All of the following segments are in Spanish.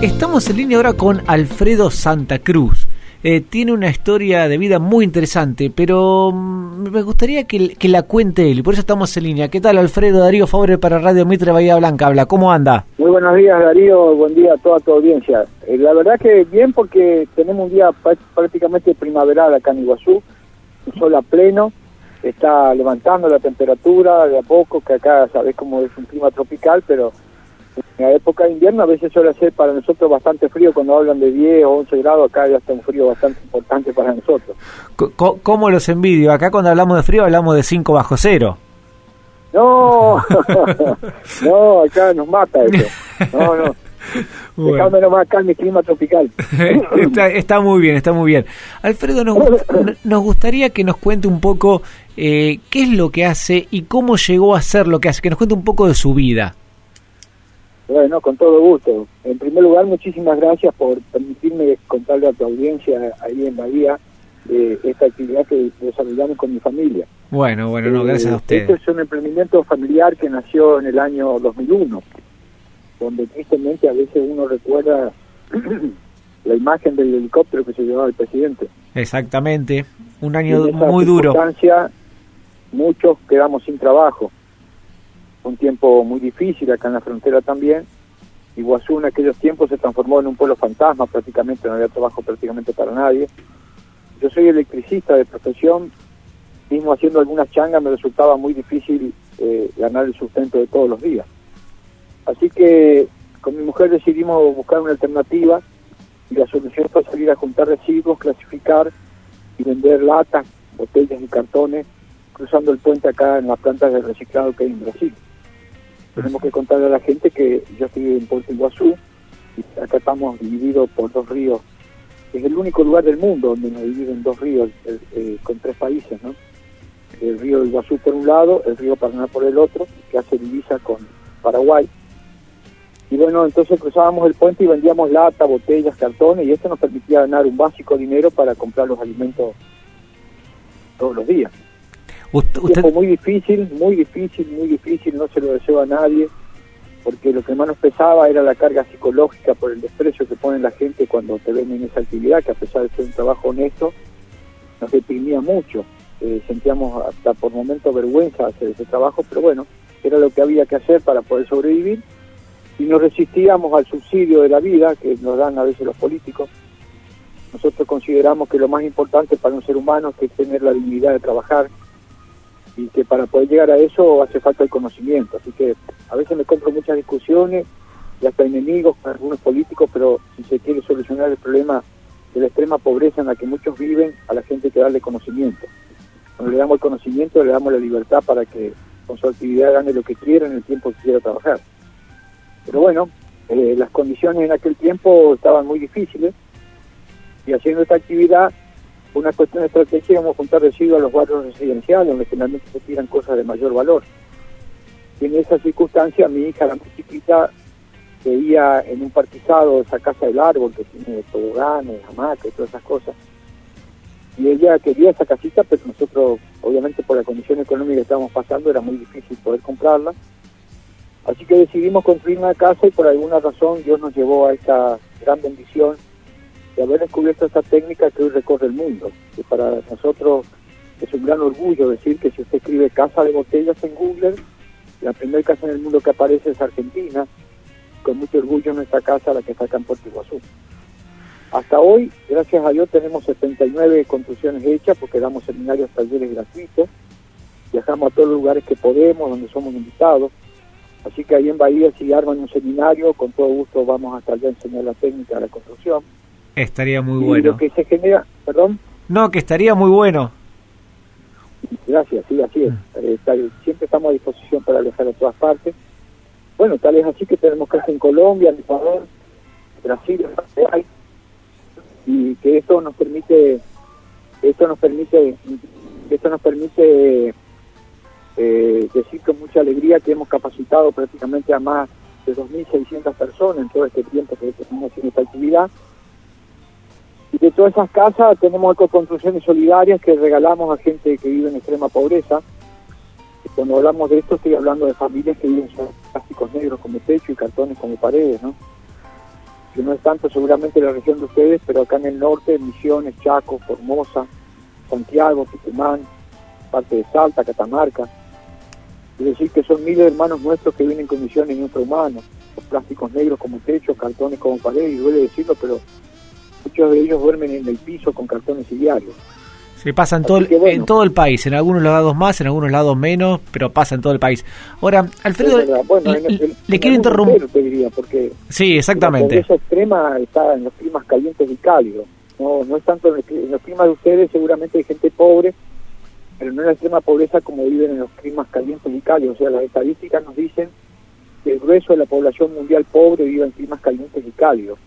Estamos en línea ahora con Alfredo Santa Cruz. Eh, tiene una historia de vida muy interesante, pero mm, me gustaría que, la cuente él, por eso estamos en línea. ¿Qué tal, Alfredo Darío Fabre para Radio Mitre Bahía Blanca? Habla, ¿cómo anda? Muy buenos días, Darío, buen día a toda tu audiencia. Eh, la verdad que bien porque tenemos un día prácticamente primaveral acá en Iguazú, un sol a pleno, está levantando la temperatura de a poco, que acá sabes cómo es un clima tropical, pero en la época de invierno a veces suele ser para nosotros bastante frío, cuando hablan de 10 o 11 grados, acá ya está un frío bastante importante para nosotros. ¿Cómo los envidio? Acá cuando hablamos de frío hablamos de 5 bajo cero. No, no, acá nos mata eso. No, no. Bueno. nomás acá en mi clima tropical. está, muy bien, está muy bien. Alfredo, nos, nos gustaría que nos cuente un poco eh, qué es lo que hace y cómo llegó a ser lo que hace, que nos cuente un poco de su vida. Bueno, con todo gusto. En primer lugar, muchísimas gracias por permitirme contarle a tu audiencia ahí en Bahía eh, esta actividad que desarrollamos con mi familia. Bueno, bueno, no, gracias a eh, usted. Este es un emprendimiento familiar que nació en el año 2001, donde tristemente a veces uno recuerda la imagen del helicóptero que se llevaba el presidente. Exactamente, un año muy duro. Muchos quedamos sin trabajo un tiempo muy difícil acá en la frontera también. Iguazú en aquellos tiempos se transformó en un pueblo fantasma prácticamente, no había trabajo prácticamente para nadie. Yo soy electricista de profesión, mismo haciendo algunas changas me resultaba muy difícil eh, ganar el sustento de todos los días. Así que con mi mujer decidimos buscar una alternativa y la solución fue salir a juntar residuos, clasificar y vender latas, botellas y cartones cruzando el puente acá en las plantas de reciclado que hay en Brasil tenemos que contarle a la gente que yo estoy en Puerto Iguazú y acá estamos divididos por dos ríos. Es el único lugar del mundo donde nos dividen dos ríos eh, con tres países, ¿no? El río Iguazú por un lado, el río Paraná por el otro, que hace divisa con Paraguay. Y bueno, entonces cruzábamos el puente y vendíamos lata, botellas, cartones, y esto nos permitía ganar un básico dinero para comprar los alimentos todos los días. Usted... muy difícil, muy difícil, muy difícil, no se lo deseo a nadie, porque lo que más nos pesaba era la carga psicológica por el desprecio que pone la gente cuando te ven en esa actividad, que a pesar de ser un trabajo honesto, nos deprimía mucho. Eh, sentíamos hasta por momentos vergüenza hacer ese trabajo, pero bueno, era lo que había que hacer para poder sobrevivir y nos resistíamos al subsidio de la vida que nos dan a veces los políticos. Nosotros consideramos que lo más importante para un ser humano es tener la dignidad de trabajar, y que para poder llegar a eso hace falta el conocimiento. Así que a veces me compro muchas discusiones y hasta enemigos algunos políticos, pero si se quiere solucionar el problema de la extrema pobreza en la que muchos viven, a la gente hay que darle conocimiento. Cuando le damos el conocimiento, le damos la libertad para que con su actividad gane lo que quiera en el tiempo que quiera trabajar. Pero bueno, eh, las condiciones en aquel tiempo estaban muy difíciles y haciendo esta actividad una cuestión de estrategia, íbamos a juntar residuos a los barrios residenciales, donde generalmente se tiran cosas de mayor valor. Y en esa circunstancia, mi hija, la más chiquita, veía en un partizado esa casa del árbol que tiene toboganes, hamacas y todas esas cosas. Y ella quería esa casita, pero nosotros, obviamente por la condición económica que estábamos pasando, era muy difícil poder comprarla. Así que decidimos construir una casa y por alguna razón Dios nos llevó a esta gran bendición de haber descubierto esta técnica que hoy recorre el mundo. Que para nosotros es un gran orgullo decir que si usted escribe casa de botellas en Google, la primera casa en el mundo que aparece es Argentina. Con mucho orgullo nuestra casa, la que está acá en Puerto Iguazú. Hasta hoy, gracias a Dios, tenemos 79 construcciones hechas porque damos seminarios, talleres gratuitos. Viajamos a todos los lugares que podemos, donde somos invitados. Así que ahí en Bahía, si arman un seminario, con todo gusto vamos hasta allá a enseñar la técnica de la construcción. Estaría muy bueno. Lo que se genera, perdón. No, que estaría muy bueno. Gracias, sí, así es. Eh, siempre estamos a disposición para viajar a todas partes. Bueno, tal es así que tenemos casa en Colombia, en Ecuador, Brasil, y que esto nos permite, esto nos permite, esto nos permite eh, decir con mucha alegría que hemos capacitado prácticamente a más de 2.600 personas en todo este tiempo que estamos haciendo esta actividad y de todas esas casas tenemos ecoconstrucciones solidarias que regalamos a gente que vive en extrema pobreza. Y cuando hablamos de esto estoy hablando de familias que viven con plásticos negros como techo y cartones como paredes, ¿no? que no es tanto seguramente la región de ustedes, pero acá en el norte, Misiones, Chaco, Formosa, Santiago, Tucumán, parte de Salta, Catamarca. Es decir, que son miles de hermanos nuestros que vienen en condiciones infrahumanas, los plásticos negros como techo, cartones como pared, y duele decirlo, pero muchos de ellos duermen en el piso con cartones y diarios. Se pasa en todo, el, en todo el país, en algunos lados más, en algunos lados menos, pero pasa en todo el país. Ahora, Alfredo, le, quiero interrumpir. porque sí, exactamente. Esa extrema está en los climas calientes y cálidos. No, no es tanto en, los climas de ustedes, seguramente hay gente pobre, pero no es la extrema pobreza como viven en los climas calientes y cálidos. O sea, las estadísticas nos dicen que el grueso de la población mundial pobre vive en climas calientes y cálidos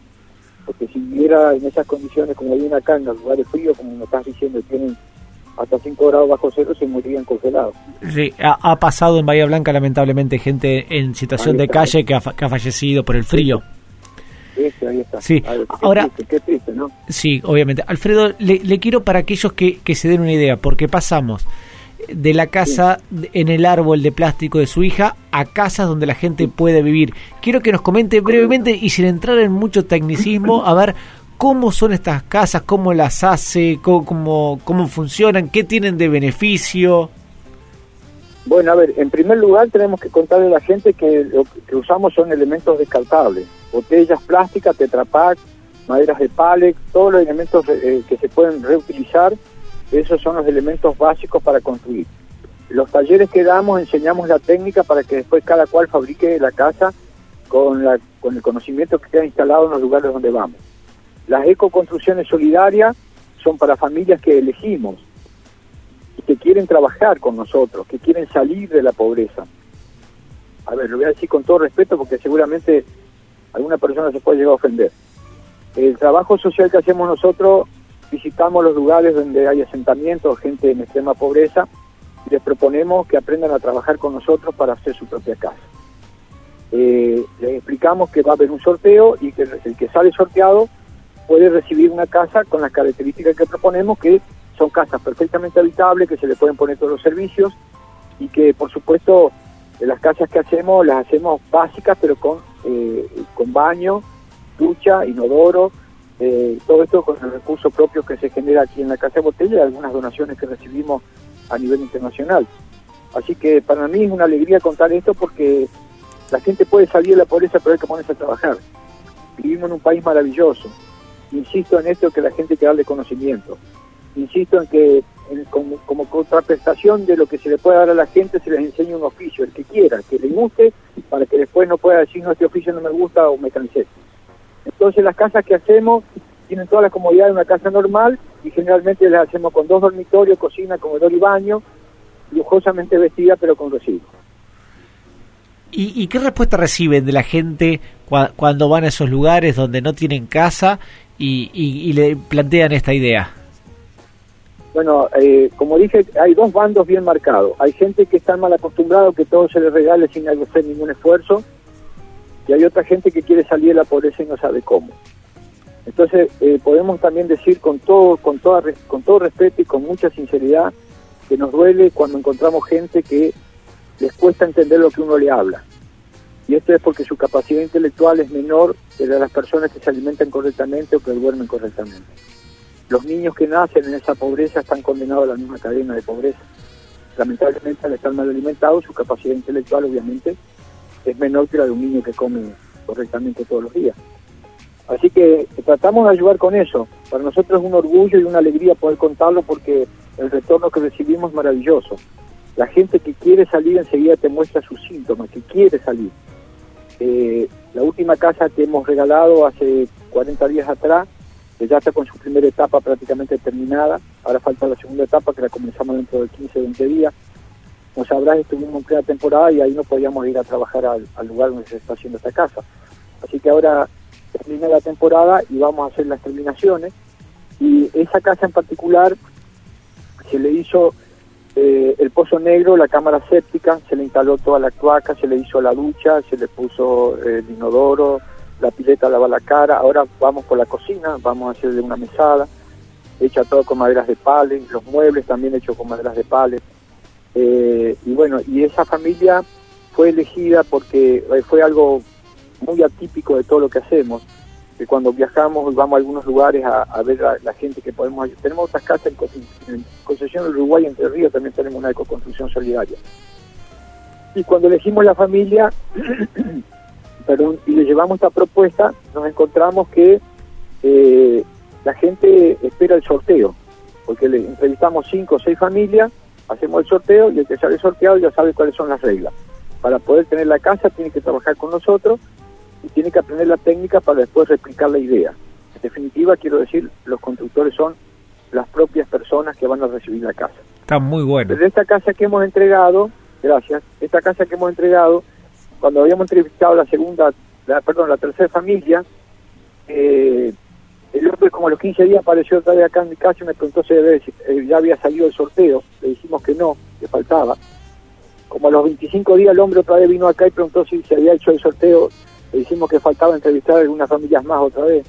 porque si viviera en esas condiciones como acá en los lugares fríos, como me estás diciendo, tienen hasta 5 grados bajo cero, se morirían congelados. Sí, ha, pasado en Bahía Blanca lamentablemente gente en situación de calle que ha, que ha, fallecido por el frío. Sí, ahí está. Sí, ahora, qué triste, ¿no? Sí, obviamente. Alfredo, le, le quiero para aquellos que, que se den una idea, porque pasamos de la casa en el árbol de plástico de su hija a casas donde la gente puede vivir. Quiero que nos comente brevemente y sin entrar en mucho tecnicismo, a ver cómo son estas casas, cómo las hace, cómo, cómo, funcionan, qué tienen de beneficio. Bueno, a ver, en primer lugar tenemos que contarle a la gente que lo que usamos son elementos descartables, botellas plásticas, tetrapack, maderas de pallet, todos los elementos eh, que se pueden reutilizar esos son los elementos básicos para construir. Los talleres que damos enseñamos la técnica para que después cada cual fabrique la casa con, la, con el conocimiento que queda instalado en los lugares donde vamos. Las ecoconstrucciones solidarias son para familias que elegimos y que quieren trabajar con nosotros, que quieren salir de la pobreza. A ver, lo voy a decir con todo respeto porque seguramente alguna persona se puede llegar a ofender. El trabajo social que hacemos nosotros visitamos los lugares donde hay asentamientos, gente en extrema pobreza, y les proponemos que aprendan a trabajar con nosotros para hacer su propia casa. Eh, les explicamos que va a haber un sorteo y que el que sale sorteado puede recibir una casa con las características que proponemos, que son casas perfectamente habitables, que se le pueden poner todos los servicios y que, por supuesto, las casas que hacemos las hacemos básicas, pero con, eh, con baño, ducha, inodoro, eh, todo esto con el recurso propio que se genera aquí en la Casa de Botella y algunas donaciones que recibimos a nivel internacional. Así que para mí es una alegría contar esto porque la gente puede salir de la pobreza pero hay que ponerse a trabajar. Vivimos en un país maravilloso. Insisto en esto que la gente que darle conocimiento. Insisto en que como, como, contraprestación de lo que se le puede dar a la gente se les enseña un oficio, el que quiera, que le guste, para que después no pueda decir no, este oficio no me gusta o me cansé. Entonces las casas que hacemos tienen toda la comodidad de una casa normal y generalmente las hacemos con dos dormitorios, cocina, comedor y baño, lujosamente vestida pero con residuos. ¿Y, qué respuesta reciben de la gente cuando van a esos lugares donde no tienen casa y, le plantean esta idea? Bueno, eh, como dije, hay dos bandos bien marcados. Hay gente que está mal acostumbrado que todo se les regale sin hacer ningún esfuerzo hay otra gente que quiere salir de la pobreza y no sabe cómo. Entonces eh, podemos también decir con todo, con toda, con todo respeto y con mucha sinceridad que nos duele cuando encontramos gente que les cuesta entender lo que uno le habla. Y esto es porque su capacidad intelectual es menor que la de las personas que se alimentan correctamente o que duermen correctamente. Los niños que nacen en esa pobreza están condenados a la misma cadena de pobreza. Lamentablemente al estar mal alimentados, su capacidad intelectual obviamente es menor que la de un niño que come correctamente todos los días. Así que tratamos de ayudar con eso. Para nosotros es un orgullo y una alegría poder contarlo porque el retorno que recibimos es maravilloso. La gente que quiere salir enseguida te muestra sus síntomas, que quiere salir. Eh, la última casa que hemos regalado hace 40 días atrás, que ya está con su primera etapa prácticamente terminada, ahora falta la segunda etapa que la comenzamos dentro de 15 20 días, como sabrás, estuvimos en plena temporada y ahí no podíamos ir a trabajar al, lugar donde se está haciendo esta casa. Así que ahora termina la temporada y vamos a hacer las terminaciones. Y esa casa en particular se le hizo eh, el pozo negro, la cámara séptica, se le instaló toda la cloaca, se le hizo la ducha, se le puso el inodoro, la pileta lava la cara. Ahora vamos por la cocina, vamos a hacerle una mesada, hecha todo con maderas de pales, los muebles también hechos con maderas de pales. Eh, y bueno, y esa familia fue elegida porque eh, fue algo muy atípico de todo lo que hacemos. que cuando viajamos vamos a algunos lugares a, ver a la gente que podemos ayudar. Tenemos otras casas en, en Concesión del Uruguay, Entre Ríos, también tenemos una ecoconstrucción solidaria. Y cuando elegimos la familia, y le llevamos esta propuesta, nos encontramos que eh, la gente espera el sorteo, porque le entrevistamos cinco o seis familias, hacemos el sorteo y el que sale sorteado ya sabe cuáles son las reglas. Para poder tener la casa tiene que trabajar con nosotros y tiene que aprender la técnica para después replicar la idea. En definitiva, quiero decir, los constructores son las propias personas que van a recibir la casa. Está muy bueno. Desde esta casa que hemos entregado, gracias, esta casa que hemos entregado, cuando habíamos entrevistado la segunda, la, perdón, la tercera familia, eh, el hombre como a los 15 días apareció otra vez acá en mi casa y me preguntó si eh, ya había salido el sorteo, le dijimos que no, que faltaba. Como a los 25 días el hombre otra vez vino acá y preguntó si se había hecho el sorteo, le dijimos que faltaba entrevistar a algunas familias más otra vez.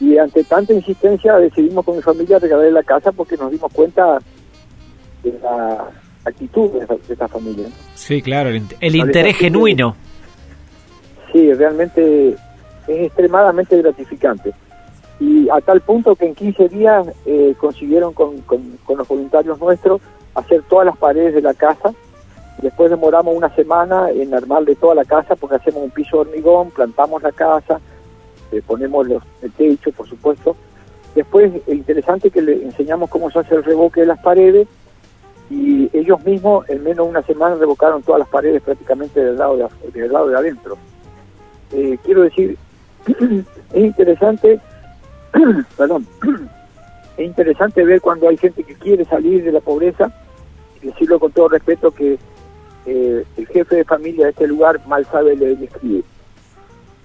Y ante tanta insistencia decidimos con mi familia regalar la casa porque nos dimos cuenta de la actitud de esta, familia. Sí, claro, el, interés genuino. Sí, realmente es extremadamente gratificante. Y a tal punto que en 15 días eh, consiguieron con, con, los voluntarios nuestros hacer todas las paredes de la casa. Después demoramos una semana en armarle toda la casa porque hacemos un piso de hormigón, plantamos la casa, eh, ponemos los, el techo, por supuesto. Después, es interesante que le enseñamos cómo se hace el revoque de las paredes y ellos mismos en menos de una semana revocaron todas las paredes prácticamente del lado de, del lado de adentro. Eh, quiero decir, es interesante, perdón, es interesante ver cuando hay gente que quiere salir de la pobreza, y decirlo con todo respeto que eh, el jefe de familia de este lugar mal sabe leer y escribir.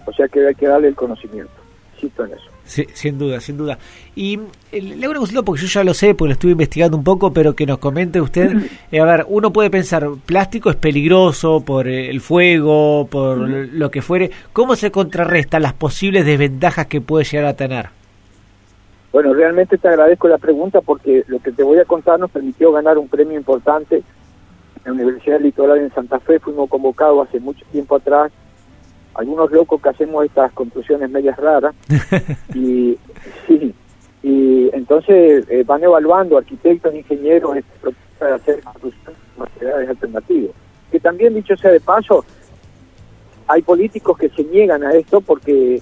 O sea que hay que darle el conocimiento. Insisto en eso. Sí, sin duda, sin duda. Y eh, le hago una porque yo ya lo sé, porque lo estuve investigando un poco, pero que nos comente usted. Eh, a ver, uno puede pensar, plástico es peligroso por el fuego, por lo que fuere. ¿Cómo se contrarresta las posibles desventajas que puede llegar a tener? Bueno, realmente te agradezco la pregunta porque lo que te voy a contar nos permitió ganar un premio importante en la Universidad Litoral en Santa Fe. Fuimos convocados hace mucho tiempo atrás algunos locos que hacemos estas construcciones medias raras y sí y entonces eh, van evaluando arquitectos ingenieros para hacer construcciones materiales alternativos que también dicho sea de paso hay políticos que se niegan a esto porque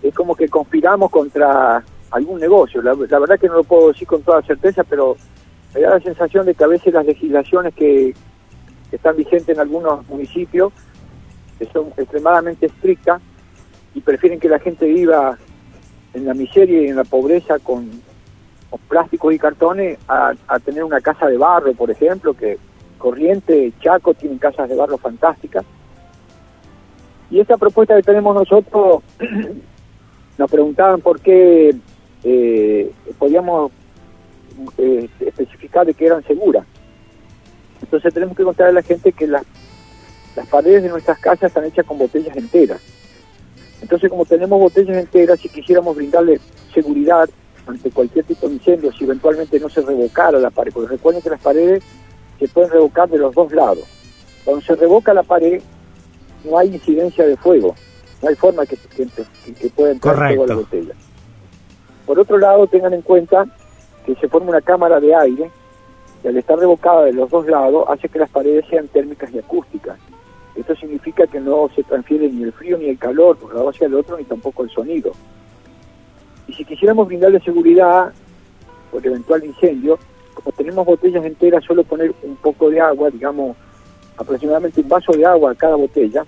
es como que conspiramos contra algún negocio la, verdad que no lo puedo decir con toda certeza pero me da la sensación de que a veces las legislaciones que están vigentes en algunos municipios son extremadamente estrictas y prefieren que la gente viva en la miseria y en la pobreza con, plásticos y cartones a, tener una casa de barro, por ejemplo, que Corriente, Chaco tienen casas de barro fantásticas. Y esta propuesta que tenemos nosotros, nos preguntaban por qué eh, podíamos eh, especificar de que eran seguras. Entonces tenemos que contar a la gente que las las paredes de nuestras casas están hechas con botellas enteras. Entonces, como tenemos botellas enteras, si quisiéramos brindarle seguridad ante cualquier tipo de incendio, si eventualmente no se revocara la pared, porque recuerden que las paredes se pueden revocar de los dos lados. Cuando se revoca la pared, no hay incidencia de fuego, no hay forma que, que, que pueda entrar fuego a la botella. Por otro lado, tengan en cuenta que se forma una cámara de aire y al estar revocada de los dos lados hace que las paredes sean térmicas y acústicas. Esto significa que no se transfiere ni el frío ni el calor por lado hacia el otro, ni tampoco el sonido. Y si quisiéramos brindarle seguridad por eventual incendio, como tenemos botellas enteras, solo poner un poco de agua, digamos aproximadamente un vaso de agua a cada botella,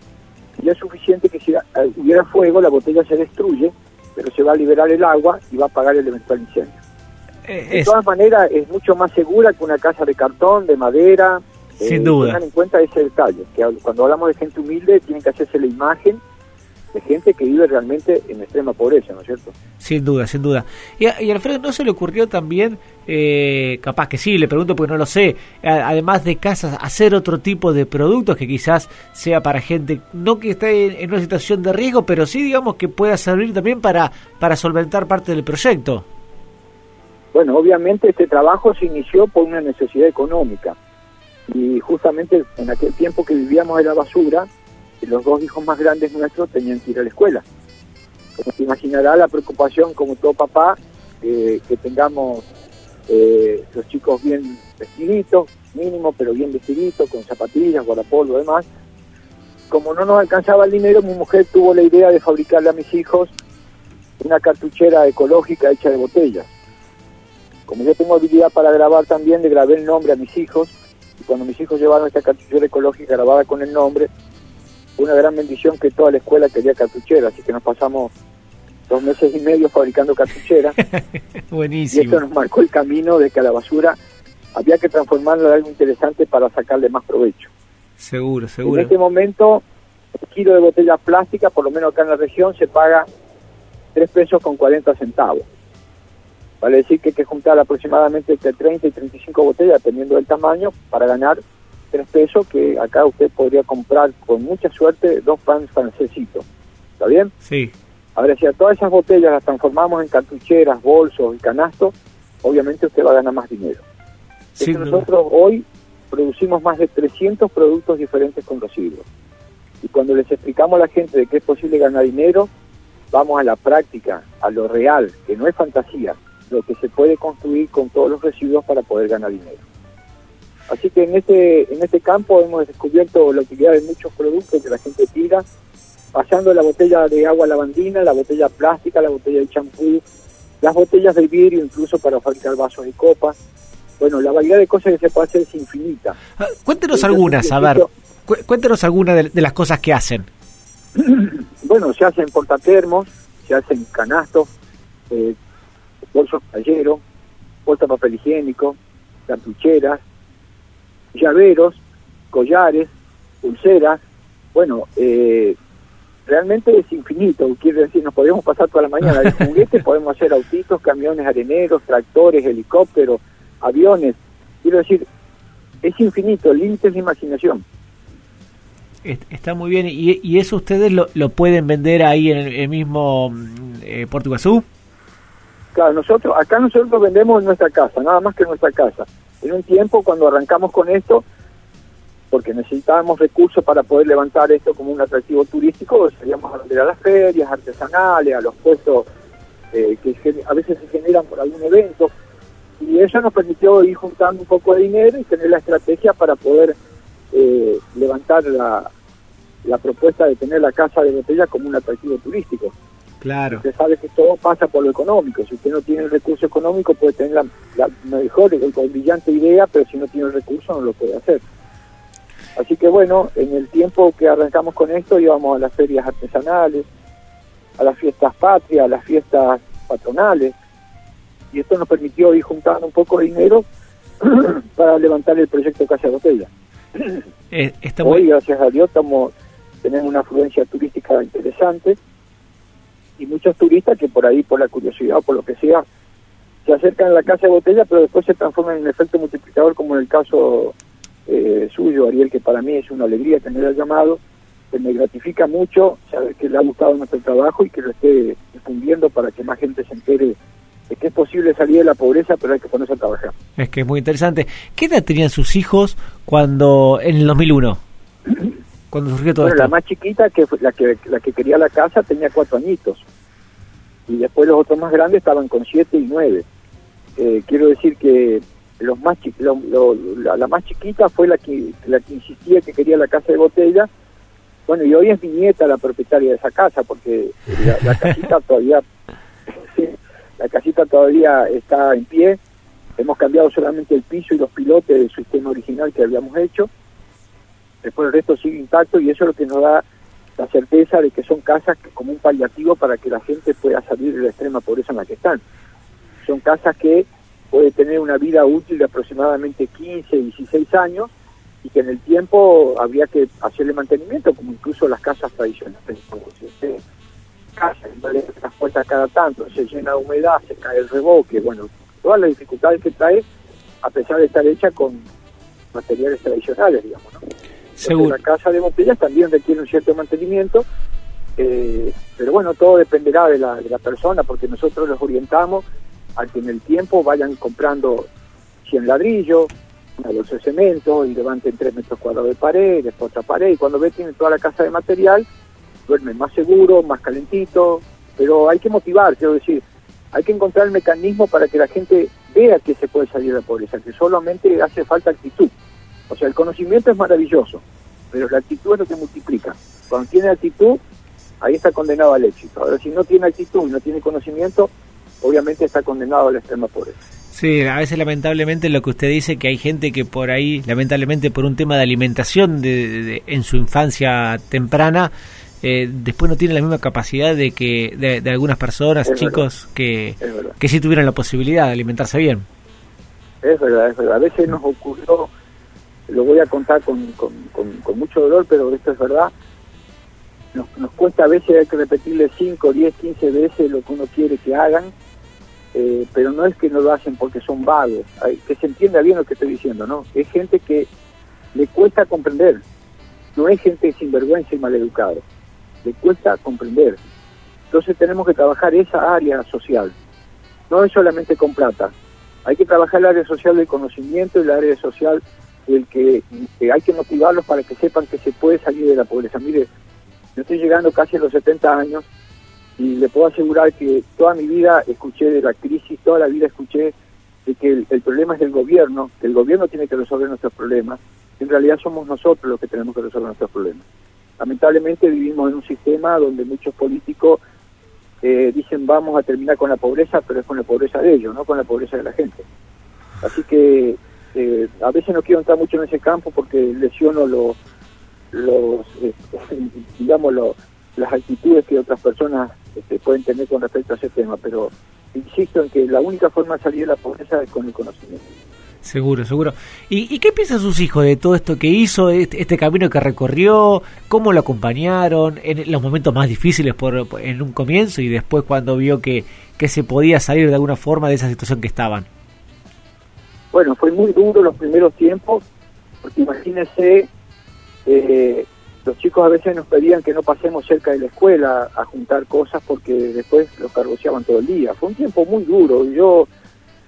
ya es suficiente que si hubiera fuego, la botella se destruye, pero se va a liberar el agua y va a apagar el eventual incendio. Eh, de todas maneras, es mucho más segura que una casa de cartón, de madera, sin eh, duda. Tengan en cuenta ese detalle, que cuando hablamos de gente humilde tienen que hacerse la imagen de gente que vive realmente en extrema pobreza, ¿no es cierto? Sin duda, sin duda. Y, y Alfredo, ¿no se le ocurrió también, eh, capaz que sí, le pregunto porque no lo sé, además de casas, hacer otro tipo de productos que quizás sea para gente, no que esté en, una situación de riesgo, pero sí, digamos, que pueda servir también para, para solventar parte del proyecto? Bueno, obviamente este trabajo se inició por una necesidad económica y justamente en aquel tiempo que vivíamos de la basura, los dos hijos más grandes nuestros tenían que ir a la escuela. como te imaginará, la preocupación, como todo papá, que tengamos eh, los chicos bien vestiditos, mínimo, pero bien vestiditos, con zapatillas, guardapolvo, demás. Como no nos alcanzaba el dinero, mi mujer tuvo la idea de fabricarle a mis hijos una cartuchera ecológica hecha de botellas. Como yo tengo habilidad para grabar también, le grabé el nombre a mis hijos, y cuando mis hijos llevaron esta cartuchera ecológica grabada con el nombre, fue una gran bendición que toda la escuela quería cartuchera, así que nos pasamos dos meses y medio fabricando cartucheras. Buenísimo. Y esto nos marcó el camino de que a la basura había que transformarlo en algo interesante para sacarle más provecho. Seguro, seguro. En este momento, el kilo de botella plástica, por lo menos acá en la región, se paga 3 pesos con 40 centavos. Vale decir que hay que juntar aproximadamente entre 30 y 35 botellas, dependiendo del tamaño, para ganar 3 pesos, que acá usted podría comprar con mucha suerte dos pans francesitos. ¿Está bien? Sí. Ahora, si a todas esas botellas las transformamos en cartucheras, bolsos y canastos, obviamente usted va a ganar más dinero. nosotros hoy producimos más de 300 productos diferentes con residuos. Y cuando les explicamos a la gente de que es posible ganar dinero, vamos a la práctica, a lo real, que no es fantasía, lo que se puede construir con todos los residuos para poder ganar dinero. Así que en este, en este campo hemos descubierto la utilidad de muchos productos que la gente tira pasando la botella de agua lavandina, la botella plástica, la botella de champú, las botellas de vidrio incluso para fabricar vasos y copas. Bueno, la variedad de cosas que se puede hacer es infinita. Ah, cuéntenos algunas, a ver, cuéntenos algunas de, las cosas que hacen. bueno, se hacen portatermos, se hacen canastos, eh, bolsos talleros, bolsas papel higiénico, cartucheras, llaveros, collares, pulseras, bueno, eh, realmente es infinito, quiere decir, nos podemos pasar toda la mañana de juguete, podemos hacer autitos, camiones areneros, tractores, helicópteros, aviones, quiero decir, es infinito, el límite es la imaginación. Está muy bien, ¿y, eso ustedes lo, lo, pueden vender ahí en el, mismo eh, Puerto Iguazú? Claro, nosotros, acá nosotros vendemos en nuestra casa, nada más que en nuestra casa. En un tiempo, cuando arrancamos con esto, porque necesitábamos recursos para poder levantar esto como un atractivo turístico, seríamos a vender a las ferias artesanales, a los puestos eh, que a veces se generan por algún evento, y eso nos permitió ir juntando un poco de dinero y tener la estrategia para poder eh, levantar la, la propuesta de tener la casa de botella como un atractivo turístico. Claro. Usted sabe que todo pasa por lo económico. Si usted no tiene el recurso económico, puede tener la, la mejor, la brillante idea, pero si no tiene el recurso, no lo puede hacer. Así que bueno, en el tiempo que arrancamos con esto íbamos a las ferias artesanales, a las fiestas patrias, a las fiestas patronales, y esto nos permitió ir juntando un poco de dinero para levantar el proyecto Casa Botella. Eh, Hoy, gracias a Dios, estamos, tenemos una afluencia turística interesante y muchos turistas que por ahí, por la curiosidad o por lo que sea, se acercan a la Casa de Botella, pero después se transforman en un efecto multiplicador, como en el caso eh, suyo, Ariel, que para mí es una alegría tener el llamado, que me gratifica mucho saber que le ha gustado nuestro trabajo y que lo esté difundiendo para que más gente se entere de que es posible salir de la pobreza, pero hay que ponerse a trabajar. Es que es muy interesante. ¿Qué edad tenían sus hijos cuando en el 2001? cuando surgió todo La más chiquita, que la que la que quería la casa, tenía cuatro añitos. Y después los otros más grandes estaban con siete y nueve. Eh, quiero decir que los más la, más chiquita fue la que la que insistía que quería la casa de botella. Bueno y hoy es mi nieta la propietaria de esa casa porque la, casita todavía la casita todavía está en pie. Hemos cambiado solamente el piso y los pilotes del sistema original que habíamos hecho. Después el resto sigue intacto y eso es lo que nos da la certeza de que son casas como un paliativo para que la gente pueda salir de la extrema pobreza en la que están. Son casas que puede tener una vida útil de aproximadamente 15, 16 años y que en el tiempo habría que hacerle mantenimiento, como incluso las casas tradicionales. Si usted casa no le puertas cada tanto, se llena de humedad, se cae el reboque, bueno, todas las dificultades que trae, a pesar de estar hecha con materiales tradicionales, digamos. ¿no? Seguro. La casa de botellas también requiere un cierto mantenimiento, eh, pero bueno, todo dependerá de la, de la persona, porque nosotros los orientamos a que en el tiempo vayan comprando 100 ladrillos, una bolsa de cemento y levanten 3 metros cuadrados de pared, después otra pared, y cuando ve tienen toda la casa de material, duermen más seguro, más calentito, pero hay que motivar, quiero decir, hay que encontrar el mecanismo para que la gente vea que se puede salir de la pobreza, que solamente hace falta actitud. O sea, el conocimiento es maravilloso, pero la actitud es lo que multiplica. Cuando tiene actitud, ahí está condenado al éxito. Ahora, si no tiene actitud y no tiene conocimiento, obviamente está condenado a la extrema pobreza. Sí, a veces lamentablemente lo que usted dice que hay gente que por ahí, lamentablemente por un tema de alimentación de, en su infancia temprana, eh, después no tiene la misma capacidad de que de, algunas personas, chicos, que, que sí tuvieran la posibilidad de alimentarse bien. Es verdad, es verdad. A veces nos ocurrió, lo voy a contar con, con, con, mucho dolor, pero esto es verdad. Nos, nos cuesta a veces hay que repetirle 5, 10, 15 veces lo que uno quiere que hagan, eh, pero no es que no lo hacen porque son vagos. Hay, que se entienda bien lo que estoy diciendo, ¿no? Es gente que le cuesta comprender. No es gente sinvergüenza y maleducado le cuesta comprender. Entonces tenemos que trabajar esa área social. No es solamente con plata. Hay que trabajar el área social del conocimiento y el área social del que, hay que motivarlos para que sepan que se puede salir de la pobreza. Mire, yo estoy llegando casi a los 70 años y le puedo asegurar que toda mi vida escuché de la crisis, toda la vida escuché de que el, problema es del gobierno, que el gobierno tiene que resolver nuestros problemas. En realidad somos nosotros los que tenemos que resolver nuestros problemas. Lamentablemente vivimos en un sistema donde muchos políticos eh, dicen vamos a terminar con la pobreza, pero es con la pobreza de ellos, no con la pobreza de la gente. Así que eh, a veces no quiero entrar mucho en ese campo porque lesiono los, los eh, digamos, las actitudes que otras personas este, pueden tener con respecto a ese tema, pero insisto en que la única forma de salir de la pobreza es con el conocimiento. Seguro, seguro. ¿Y, qué piensan sus hijos de todo esto que hizo, este, este, camino que recorrió? ¿Cómo lo acompañaron en los momentos más difíciles por, en un comienzo y después cuando vio que, que se podía salir de alguna forma de esa situación que estaban? Bueno, fue muy duro los primeros tiempos, porque imagínense, eh, los chicos a veces nos pedían que no pasemos cerca de la escuela a juntar cosas porque después los cargoseaban todo el día. Fue un tiempo muy duro. Yo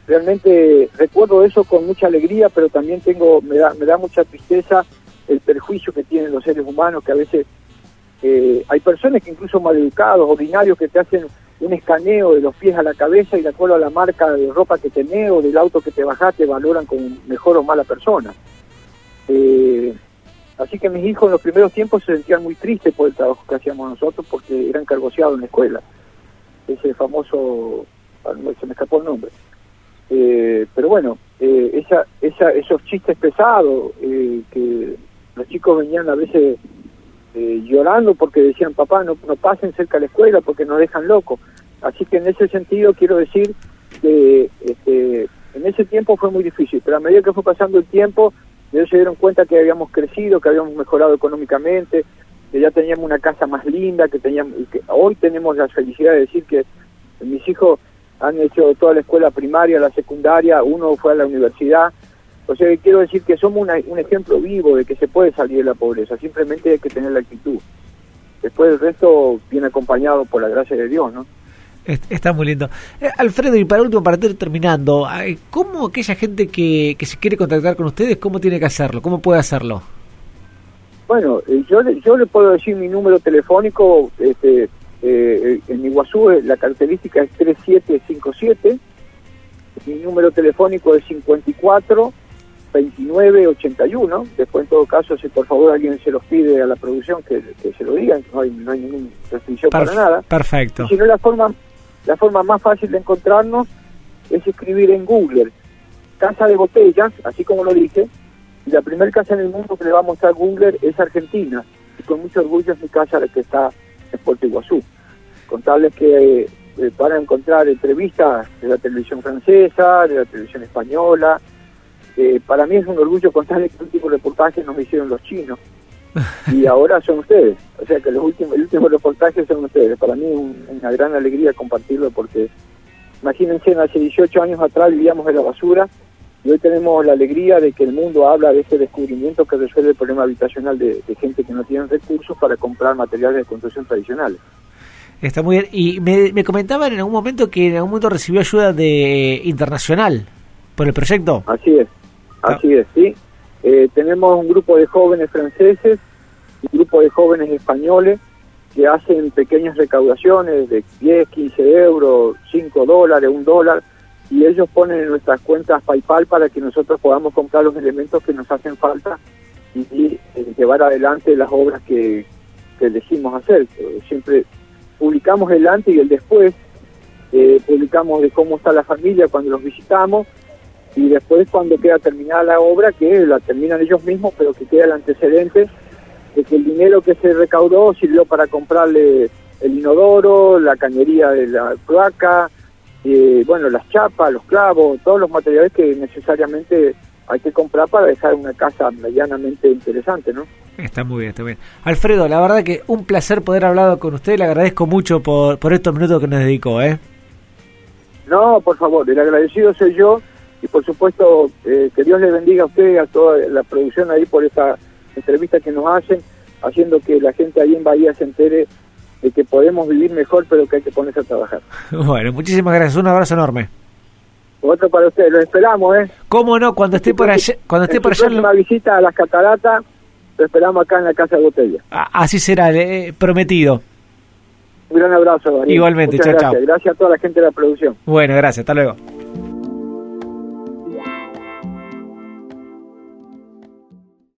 realmente recuerdo eso con mucha alegría, pero también tengo me da, me da mucha tristeza el perjuicio que tienen los seres humanos, que a veces eh, hay personas que incluso maleducados, ordinarios, que te hacen un escaneo de los pies a la cabeza y de acuerdo a la marca de ropa que tenés o del auto que te bajaste, valoran como mejor o mala persona. Eh, así que mis hijos en los primeros tiempos se sentían muy tristes por el trabajo que hacíamos nosotros porque eran cargoseados en la escuela. Ese famoso, ah, se me escapó el nombre. Eh, pero bueno, eh, esa, esa, esos chistes pesados eh, que los chicos venían a veces llorando porque decían, papá, no, no pasen cerca de la escuela porque nos dejan locos. Así que en ese sentido quiero decir que este, en ese tiempo fue muy difícil, pero a medida que fue pasando el tiempo, ellos se dieron cuenta que habíamos crecido, que habíamos mejorado económicamente, que ya teníamos una casa más linda, que teníamos, que hoy tenemos la felicidad de decir que mis hijos han hecho toda la escuela primaria, la secundaria, uno fue a la universidad. O sea, quiero decir que somos un ejemplo vivo de que se puede salir de la pobreza, simplemente hay que tener la actitud. Después el resto viene acompañado por la gracia de Dios, ¿no? Está muy lindo. Eh, Alfredo, y para último, para ir terminando, ¿cómo aquella gente que, que se quiere contactar con ustedes, cómo tiene que hacerlo? ¿Cómo puede hacerlo? Bueno, eh, yo, yo le puedo decir mi número telefónico, este, eh, en Iguazú eh, la característica es 3757, mi número telefónico es 54 29 81. Después, en todo caso, si por favor alguien se los pide a la producción, que, se lo digan, no hay, no hay ninguna restricción para nada. Perfecto. si no, la forma, la forma más fácil de encontrarnos es escribir en Google Casa de Botellas, así como lo dije, y la primera casa en el mundo que le va a mostrar Google es Argentina, y con mucho orgullo es mi casa la que está en Puerto Iguazú. Contarles que eh, van a encontrar entrevistas de la televisión francesa, de la televisión española. Eh, para mí es un orgullo contarles que el último reportaje nos hicieron los chinos y ahora son ustedes. O sea que los últimos, el último reportaje son ustedes. Para mí es una gran alegría compartirlo porque imagínense, hace 18 años atrás vivíamos en la basura y hoy tenemos la alegría de que el mundo habla de este descubrimiento que resuelve el problema habitacional de, gente que no tiene recursos para comprar materiales de construcción tradicionales. Está muy bien. Y me, comentaban en algún momento que en algún momento recibió ayuda de internacional por el proyecto. Así es, ah. así es, sí. Eh, tenemos un grupo de jóvenes franceses, un grupo de jóvenes españoles que hacen pequeñas recaudaciones de 10, 15 euros, 5 dólares, 1 dólar, y ellos ponen en nuestras cuentas PayPal para que nosotros podamos comprar los elementos que nos hacen falta y, eh, llevar adelante las obras que, que elegimos hacer. Siempre publicamos el antes y el después, eh, publicamos de cómo está la familia cuando los visitamos y después cuando queda terminada la obra, que la terminan ellos mismos, pero que queda el antecedente de que el dinero que se recaudó sirvió para comprarle el inodoro, la cañería de la cloaca, eh, bueno, las chapas, los clavos, todos los materiales que necesariamente hay que comprar para dejar una casa medianamente interesante, ¿no? Está muy bien, está bien. Alfredo, la verdad que un placer poder hablar con usted, le agradezco mucho por, por estos minutos que nos dedicó, ¿eh? No, por favor, el agradecido soy yo y por supuesto eh, que Dios le bendiga a usted y a toda la producción ahí por esta entrevista que nos hacen, haciendo que la gente ahí en Bahía se entere de que podemos vivir mejor, pero que hay que ponerse a trabajar. Bueno, muchísimas gracias, un abrazo enorme. Otro para usted, lo esperamos, ¿eh? ¿Cómo no? Cuando esté por allá... Cuando esté por allá... Una visita a las cataratas, lo esperamos acá en la Casa de Botella. Así será, eh, prometido. Un gran abrazo. Igualmente, chao, chao. Gracias a toda la gente de la producción. Bueno, gracias, hasta luego.